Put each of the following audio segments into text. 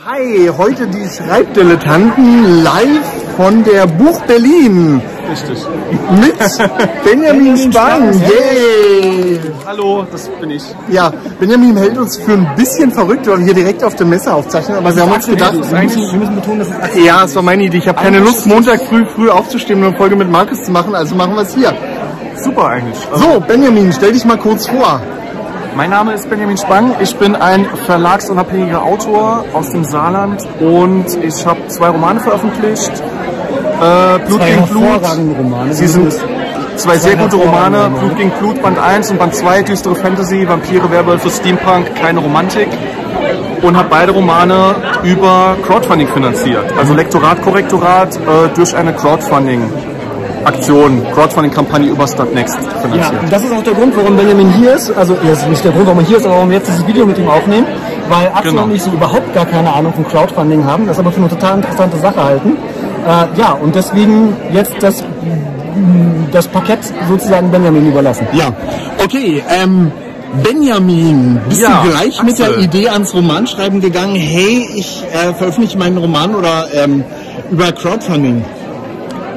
Hi, heute die Schreibdilettanten live von der Buch Berlin. Richtig. Mit Benjamin Spang. Yay! Hallo, das bin ich. Ja, Benjamin hält uns für ein bisschen verrückt, weil wir hier direkt auf der Messe aufzeichnen. Aber wir haben uns gedacht, wir müssen, wir müssen betonen, dass es ja, das war meine Idee. Ich habe keine Lust, Montag früh früh aufzustehen und eine Folge mit Markus zu machen, also machen wir es hier. super eigentlich. So, Benjamin, stell dich mal kurz vor. Mein Name ist Benjamin Spang. Ich bin ein verlagsunabhängiger Autor aus dem Saarland und ich habe zwei Romane veröffentlicht. Äh, Blut Zwei gegen Blut. Romane. Sie sind zwei sehr gute Romane. Blut gegen Blut, Band 1 und Band 2, düstere Fantasy, Vampire, Werwölfe, Steampunk, keine Romantik. Und habe beide Romane über Crowdfunding finanziert. Also Lektorat, Korrektorat äh, durch eine Crowdfunding-Aktion, Crowdfunding-Kampagne über Startnext Ja, finanziert. und das ist auch der Grund, warum Benjamin hier ist. Also, ja, das ist nicht der Grund, warum er hier ist, aber warum wir jetzt dieses Video mit ihm aufnehmen. Weil Axel Genau. und ich so überhaupt gar keine Ahnung von Crowdfunding haben, das aber für eine total interessante Sache halten. Äh, ja, und deswegen jetzt das, das Parkett sozusagen Benjamin überlassen. Ja, okay. Ähm, Benjamin, bist Ja, du gleich mit der Axel. Idee ans Romanschreiben gegangen? Hey, ich äh, veröffentliche meinen Roman oder ähm, über Crowdfunding?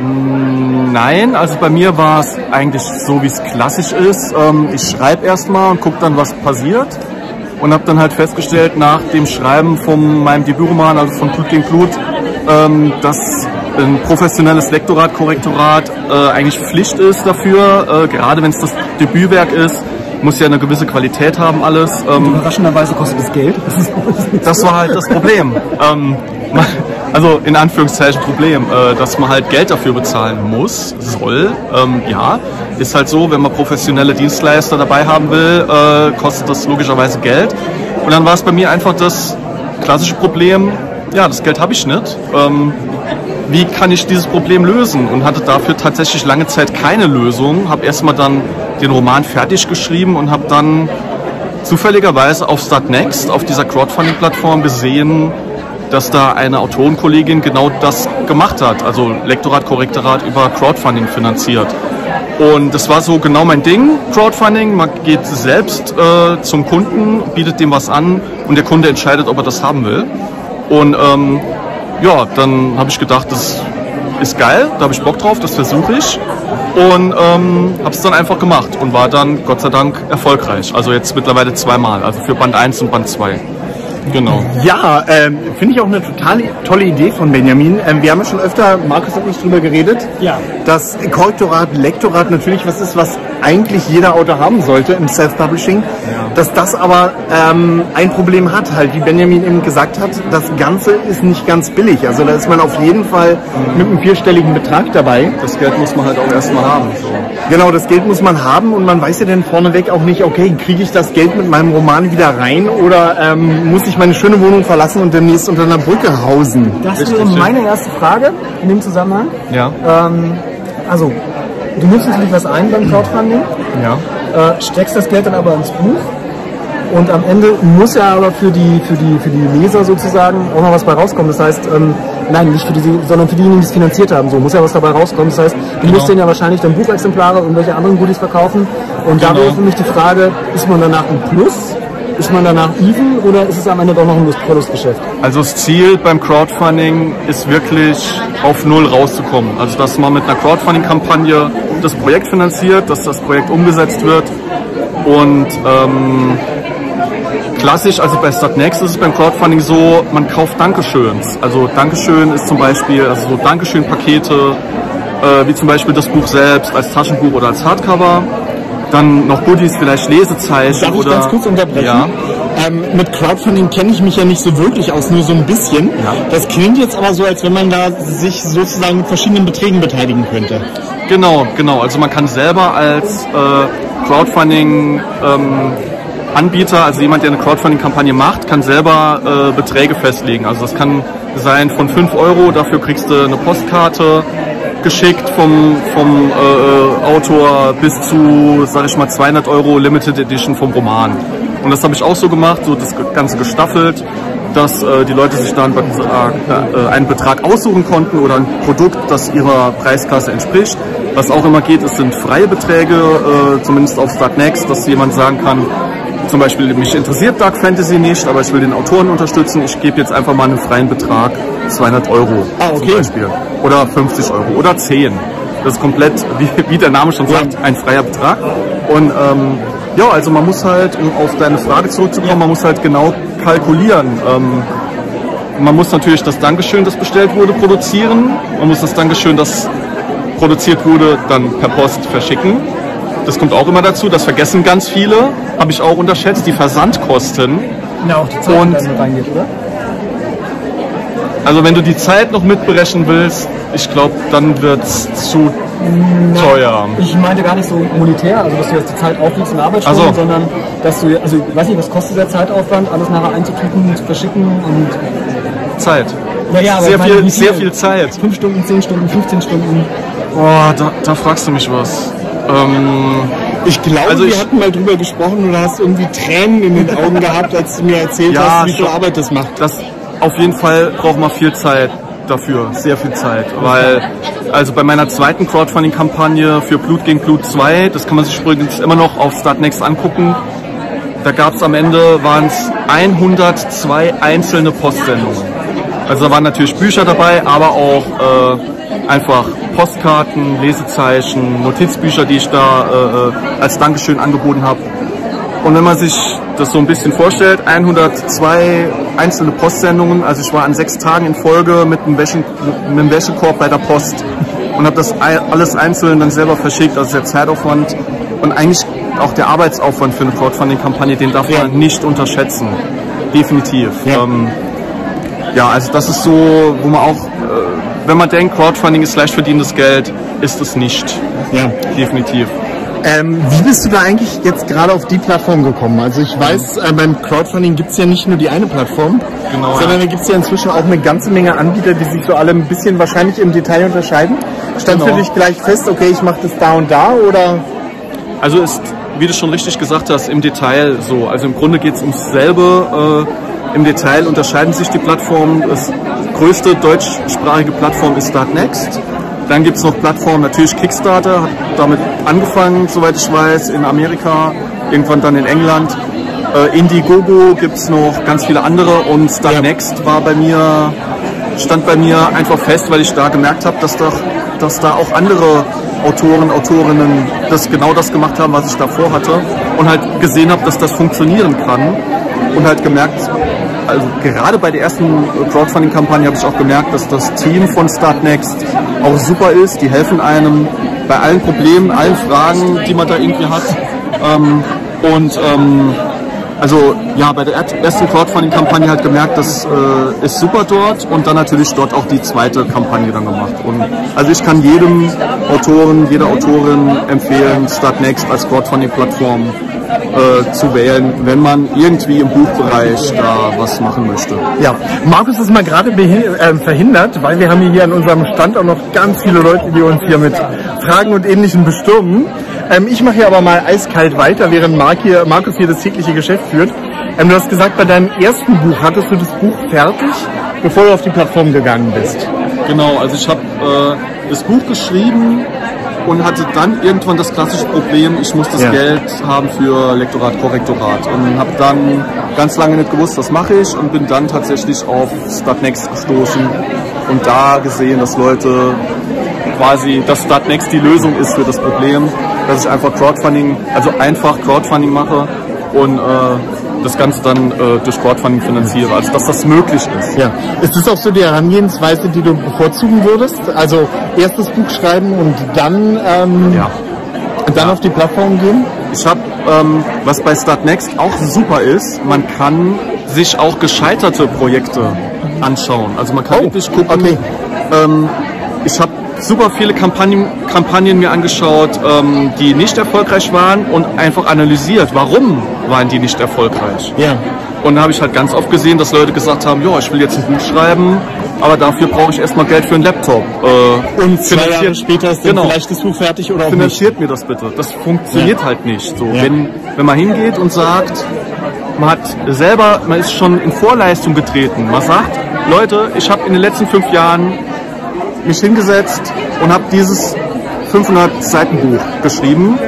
Nein, also bei mir war es eigentlich so, wie es klassisch ist. Ähm, ich schreibe erstmal und gucke dann, was passiert. Und habe dann halt festgestellt, nach dem Schreiben von meinem Debütroman, also von Blut gegen Blut, ähm, dass ein professionelles Lektorat, Korrektorat äh, eigentlich Pflicht ist dafür. Äh, gerade wenn es das Debütwerk ist, muss ja eine gewisse Qualität haben alles. Ähm, Überraschenderweise kostet es Geld. Das war halt das Problem. also in Anführungszeichen Problem, äh, dass man halt Geld dafür bezahlen muss, soll. Ähm, ja, ist halt so, wenn man professionelle Dienstleister dabei haben will, äh, kostet das logischerweise Geld. Und dann war es bei mir einfach das klassische Problem, ja, das Geld habe ich nicht. Ähm, wie kann ich dieses Problem lösen? Und hatte dafür tatsächlich lange Zeit keine Lösung. Habe erstmal dann den Roman fertig geschrieben und habe dann zufälligerweise auf Startnext, auf dieser Crowdfunding-Plattform gesehen, dass da eine Autorenkollegin genau das gemacht hat, also Lektorat, Korrektorat über Crowdfunding finanziert. Und das war so genau mein Ding, Crowdfunding. Man geht selbst äh, zum Kunden, bietet dem was an und der Kunde entscheidet, ob er das haben will. Und ähm, ja, dann habe ich gedacht, das ist geil, da habe ich Bock drauf, das versuche ich. Und ähm, habe es dann einfach gemacht und war dann Gott sei Dank erfolgreich. Also jetzt mittlerweile zweimal, also für Band 1 und Band 2. Genau. Ja, ähm, finde ich auch eine total tolle Idee von Benjamin. Ähm, wir haben ja schon öfter, Markus und ich, drüber geredet, Ja. dass Korrektorat, Lektorat natürlich was ist, was eigentlich jeder Autor haben sollte im Self-Publishing. Dass das aber ähm, ein Problem hat, halt, wie Benjamin eben gesagt hat, das Ganze ist nicht ganz billig. Also da ist man auf jeden Fall mit einem vierstelligen Betrag dabei. Das Geld muss man halt auch erstmal haben. So. Genau, das Geld muss man haben und man weiß ja dann vorneweg auch nicht, okay, kriege ich das Geld mit meinem Roman wieder rein oder ähm, muss ich meine schöne Wohnung verlassen und demnächst unter einer Brücke hausen? Das wäre ja. meine erste Frage in dem Zusammenhang. Ja, Ähm, also, du nimmst natürlich was ein beim Crowdfunding. ja. äh, steckst das Geld dann aber ins Buch und am Ende muss ja aber für die, für die, für die Leser sozusagen auch noch was bei rauskommen. Das heißt, ähm, nein, nicht für die, sondern für diejenigen, die es finanziert haben, so muss ja was dabei rauskommen. Das heißt, du musst denen ja wahrscheinlich dann Buchexemplare und welche anderen Goodies verkaufen. Und da Genau. wäre für mich die Frage, ist man danach im Plus? Ist man danach even oder ist es am Ende doch noch ein Verlustgeschäft? Also das Ziel beim Crowdfunding ist wirklich auf Null rauszukommen. Also dass man mit einer Crowdfunding-Kampagne das Projekt finanziert, dass das Projekt umgesetzt wird und ähm, klassisch, also bei Startnext ist es beim Crowdfunding so, man kauft Dankeschöns. Also Dankeschön ist zum Beispiel, also so Dankeschön-Pakete, äh, wie zum Beispiel das Buch selbst als Taschenbuch oder als Hardcover. Dann noch Goodies, vielleicht Lesezeichen Darf ich oder... ganz kurz unterbrechen? Ja. Ähm, mit Crowdfunding kenne ich mich ja nicht so wirklich aus, nur so ein bisschen. Ja. Das klingt jetzt aber so, als wenn man da sich sozusagen mit verschiedenen Beträgen beteiligen könnte. Genau, genau. Also man kann selber als äh, Crowdfunding ähm, Anbieter, also jemand, der eine Crowdfunding-Kampagne macht, kann selber äh, Beträge festlegen. Also das kann sein von 5 Euro, dafür kriegst du eine Postkarte geschickt vom, vom äh, Autor bis zu, sag ich mal, 200 Euro Limited Edition vom Roman. Und das habe ich auch so gemacht, so das Ganze gestaffelt, dass äh, die Leute sich da einen Betrag, äh, einen Betrag aussuchen konnten oder ein Produkt, das ihrer Preisklasse entspricht. Was auch immer geht, es sind freie Beträge, äh, zumindest auf Startnext, dass jemand sagen kann, zum Beispiel, mich interessiert Dark Fantasy nicht, aber ich will den Autoren unterstützen. Ich gebe jetzt einfach mal einen freien Betrag, 200 Euro Ah, okay. zum Beispiel. Oder 50 Euro oder 10. Das ist komplett, wie, wie der Name schon sagt, ein freier Betrag. Und ähm, ja, also man muss halt, um auf deine Frage zurückzukommen, man muss halt genau kalkulieren. Ähm, man muss natürlich das Dankeschön, das bestellt wurde, produzieren. Man muss das Dankeschön, das produziert wurde, dann per Post verschicken. Das kommt auch immer dazu, das vergessen ganz viele, habe ich auch unterschätzt, die Versandkosten. Ja, auch die Zeit, Und- die reingeht, oder? Also wenn du die Zeit noch mitberechnen willst, ich glaube, dann wird's zu teuer. Ich meinte gar nicht so monetär, also dass du jetzt die Zeit auflegst in Arbeitsstunden, Ach so. sondern dass du, also ich weiß nicht, was kostet der Zeitaufwand, alles nachher einzutüten, zu verschicken und Zeit. ja, ja, aber Sehr ich meine, viel, sehr viel Zeit. Fünf Stunden, zehn Stunden, 15 Stunden. Boah, da, da fragst du mich was. Ähm, Ich glaube, Also wir ich- hatten mal drüber gesprochen und du hast irgendwie Tränen in den Augen gehabt, als du mir erzählt Ja, hast, wie viel. Arbeit das macht. das auf jeden Fall braucht man viel Zeit dafür, sehr viel Zeit, weil also bei meiner zweiten Crowdfunding-Kampagne für Blut gegen Blut 2, das kann man sich übrigens immer noch auf Startnext angucken, da gab es am Ende waren es 102 einzelne Postsendungen. Also da waren natürlich Bücher dabei, aber auch äh, einfach Postkarten, Lesezeichen, Notizbücher, die ich da äh, äh, als Dankeschön angeboten habe. Und wenn man sich das so ein bisschen vorstellt, 102 einzelne Postsendungen, also ich war an sechs Tagen in Folge mit einem, Wäschen, mit einem Wäschekorb bei der Post und habe das alles einzeln dann selber verschickt, also der Zeitaufwand und eigentlich auch der Arbeitsaufwand für eine Crowdfunding-Kampagne, den darf man nicht unterschätzen. Definitiv. Ja. Ähm, ja, also das ist so, wo man auch, wenn man denkt, Crowdfunding ist leicht verdientes Geld, ist es nicht. Ja. Definitiv. Ähm, wie bist du da eigentlich jetzt gerade auf die Plattform gekommen? Also ich weiß, äh, beim Crowdfunding gibt es ja nicht nur die eine Plattform, Genau, sondern ja. da gibt es ja inzwischen auch eine ganze Menge Anbieter, die sich so alle ein bisschen wahrscheinlich im Detail unterscheiden. Stand Genau. für dich gleich fest, okay, ich mache das da und da oder? Also ist, wie du schon richtig gesagt hast, im Detail so. Also im Grunde geht es ums selbe. Äh, Im Detail unterscheiden sich die Plattformen. Das größte deutschsprachige Plattform ist Startnext. Dann gibt es noch Plattformen, natürlich Kickstarter, hat damit angefangen, soweit ich weiß, in Amerika, irgendwann dann in England. Äh, Indiegogo gibt es noch ganz viele andere und Startnext war bei mir, stand bei mir einfach fest, weil ich da gemerkt habe, dass, doch, dass da auch andere Autoren, Autorinnen das genau das gemacht haben, was ich davor hatte und halt gesehen habe, dass das funktionieren kann und halt gemerkt, also gerade bei der ersten Crowdfunding-Kampagne habe ich auch gemerkt, dass das Team von Startnext auch super ist. Die helfen einem bei allen Problemen, allen Fragen, die man da irgendwie hat. Ähm, und ähm, also ja, bei der er- ersten Crowdfunding-Kampagne halt gemerkt, das äh, ist super dort und dann natürlich dort auch die zweite Kampagne dann gemacht. Und also ich kann jedem Autoren, jeder Autorin empfehlen, Startnext als Crowdfunding-Plattform äh, zu wählen, wenn man irgendwie im Buchbereich da was machen möchte. Ja, Markus ist mal gerade äh, verhindert, weil wir haben hier an unserem Stand auch noch ganz viele Leute, die uns hier mit Fragen und Ähnlichem bestürmen. Ähm, ich mache hier aber mal eiskalt weiter, während Mark hier, Markus hier das tägliche Geschäft führt. Ähm, du hast gesagt, bei deinem ersten Buch hattest du das Buch fertig, bevor du auf die Plattform gegangen bist. Genau, also ich habe äh, das Buch geschrieben und hatte dann irgendwann das klassische Problem, ich muss das Ja. Geld haben für Lektorat, Korrektorat und habe dann ganz lange nicht gewusst, was mache ich und bin dann tatsächlich auf Startnext gestoßen und da gesehen, dass Leute quasi, dass Startnext die Lösung ist für das Problem, dass ich einfach Crowdfunding, also einfach Crowdfunding mache und äh, das Ganze dann äh, durch Crowdfunding finanziere, also dass das möglich ist. Ja. Ist das auch so die Herangehensweise, die du bevorzugen würdest? Also erstes Buch schreiben und dann, ähm, Ja. dann auf die Plattform gehen? Ich habe, ähm, was bei Startnext auch super ist, man kann sich auch gescheiterte Projekte anschauen. Also man kann Oh, wirklich gucken. okay. Ähm, ich habe super viele Kampagnen, Kampagnen mir angeschaut, ähm, die nicht erfolgreich waren und einfach analysiert, warum waren die nicht erfolgreich. Ja. Und da habe ich halt ganz oft gesehen, dass Leute gesagt haben, ja, ich will jetzt ein Buch schreiben, aber dafür brauche ich erstmal Geld für einen Laptop. Äh, Und zwei Jahre später ist Genau. vielleicht das Buch fertig oder auch nicht. finanziert mir das bitte. Das funktioniert Ja. halt nicht. So, Ja. wenn, wenn man hingeht und sagt, man hat selber, man ist schon in Vorleistung getreten. Man sagt, Leute, ich habe in den letzten fünf Jahren mich hingesetzt und habe dieses 500 Seiten Buch geschrieben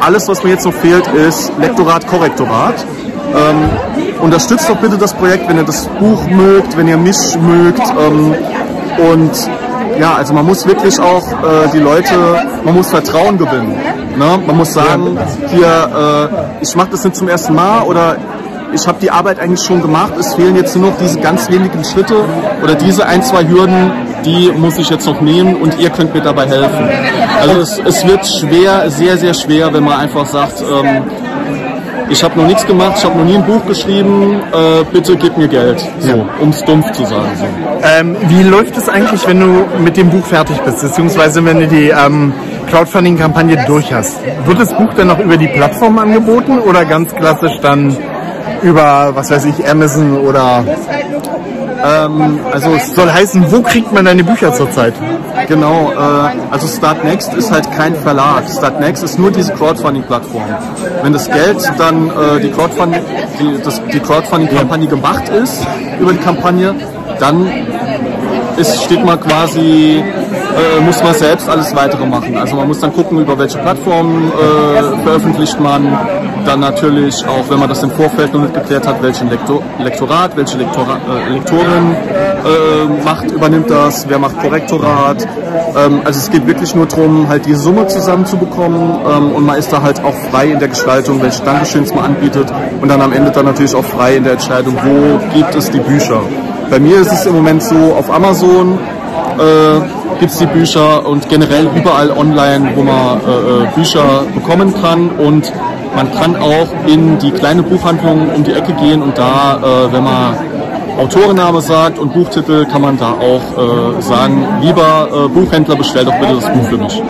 alles, was mir jetzt noch fehlt, ist Lektorat, Korrektorat. Ähm, unterstützt doch bitte das Projekt, wenn ihr das Buch mögt, wenn ihr mich mögt. Ähm, und ja, also man muss wirklich auch äh, die Leute, man muss Vertrauen gewinnen. Ne? Man muss sagen, hier, äh, ich mache das nicht zum ersten Mal oder ich habe die Arbeit eigentlich schon gemacht. Es fehlen jetzt nur noch diese ganz wenigen Schritte oder diese ein, zwei Hürden, die muss ich jetzt noch nehmen und ihr könnt mir dabei helfen. Also es, es wird schwer, sehr, sehr schwer, wenn man einfach sagt, ähm, ich habe noch nichts gemacht, ich habe noch nie ein Buch geschrieben, äh, bitte gib mir Geld, so, ja. um es dumpf zu sagen. So. Ähm, wie läuft es eigentlich, wenn du mit dem Buch fertig bist, beziehungsweise wenn du die ähm, Crowdfunding-Kampagne durch hast? Wird das Buch dann noch über die Plattform angeboten oder ganz klassisch dann über, was weiß ich, Amazon oder ähm, also es soll heißen, wo kriegt man deine Bücher zurzeit? Genau, äh, also Startnext ist halt kein Verlag. Startnext ist nur diese Crowdfunding-Plattform. Wenn das Geld dann äh, die Crowdfunding, die, Crowdfunding-Kampagne gemacht ist über die Kampagne, dann ist, steht man quasi äh, muss man selbst alles weitere machen. Also man muss dann gucken, über welche Plattformen äh, veröffentlicht man. Dann natürlich auch, wenn man das im Vorfeld noch nicht geklärt hat, welchen Lektor Lektorat, welche Lektora äh, Lektorin äh, macht, übernimmt das, wer macht Korrektorat. Ähm, also es geht wirklich nur darum, halt die Summe zusammenzubekommen ähm, und man ist da halt auch frei in der Gestaltung, welche Dankeschöns man anbietet und dann am Ende dann natürlich auch frei in der Entscheidung, wo gibt es die Bücher. Bei mir ist es im Moment so, auf Amazon äh, gibt es die Bücher und generell überall online, wo man äh, äh, Bücher bekommen kann und man kann auch in die kleine Buchhandlung um die Ecke gehen und da, äh, wenn man Autorenname sagt und Buchtitel, kann man da auch äh, sagen, lieber äh, Buchhändler, bestell doch bitte das Buch für mich.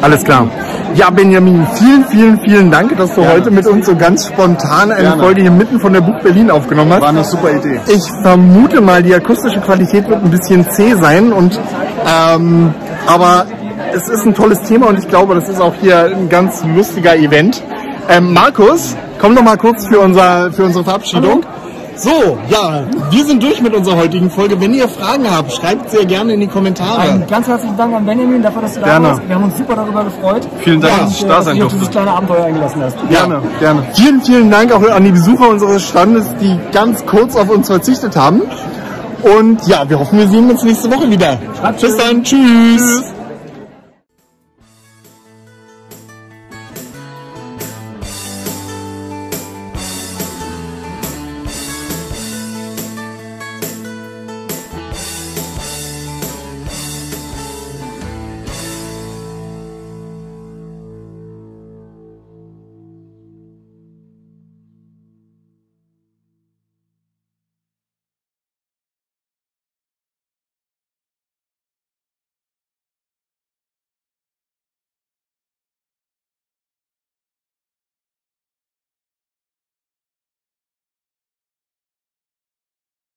Alles klar. Ja, Benjamin, vielen, vielen, vielen Dank, dass du Gerne. heute mit uns so ganz spontan eine Gerne. Folge hier mitten von der Buch Berlin aufgenommen hast. War eine super Idee. Ich vermute mal, die akustische Qualität wird ein bisschen zäh sein und ähm, aber es ist ein tolles Thema und ich glaube, das ist auch hier ein ganz lustiger Event. Ähm, Markus, komm noch mal kurz für, unser, für unsere Verabschiedung. Hallo. So, ja, wir sind durch mit unserer heutigen Folge. Wenn ihr Fragen habt, schreibt sehr gerne in die Kommentare. Ein ganz herzlichen Dank an Benjamin dafür, dass du gerne. da warst. Wir haben uns super darüber gefreut. Vielen Dank, dass ich da sein durfte. dieses kleine Abenteuer eingelassen hast. Gerne, ja. gerne. Vielen, vielen Dank auch an die Besucher unseres Standes, die ganz kurz auf uns verzichtet haben. Und ja, wir hoffen, wir sehen uns nächste Woche wieder. Bis dann, tschüss. tschüss.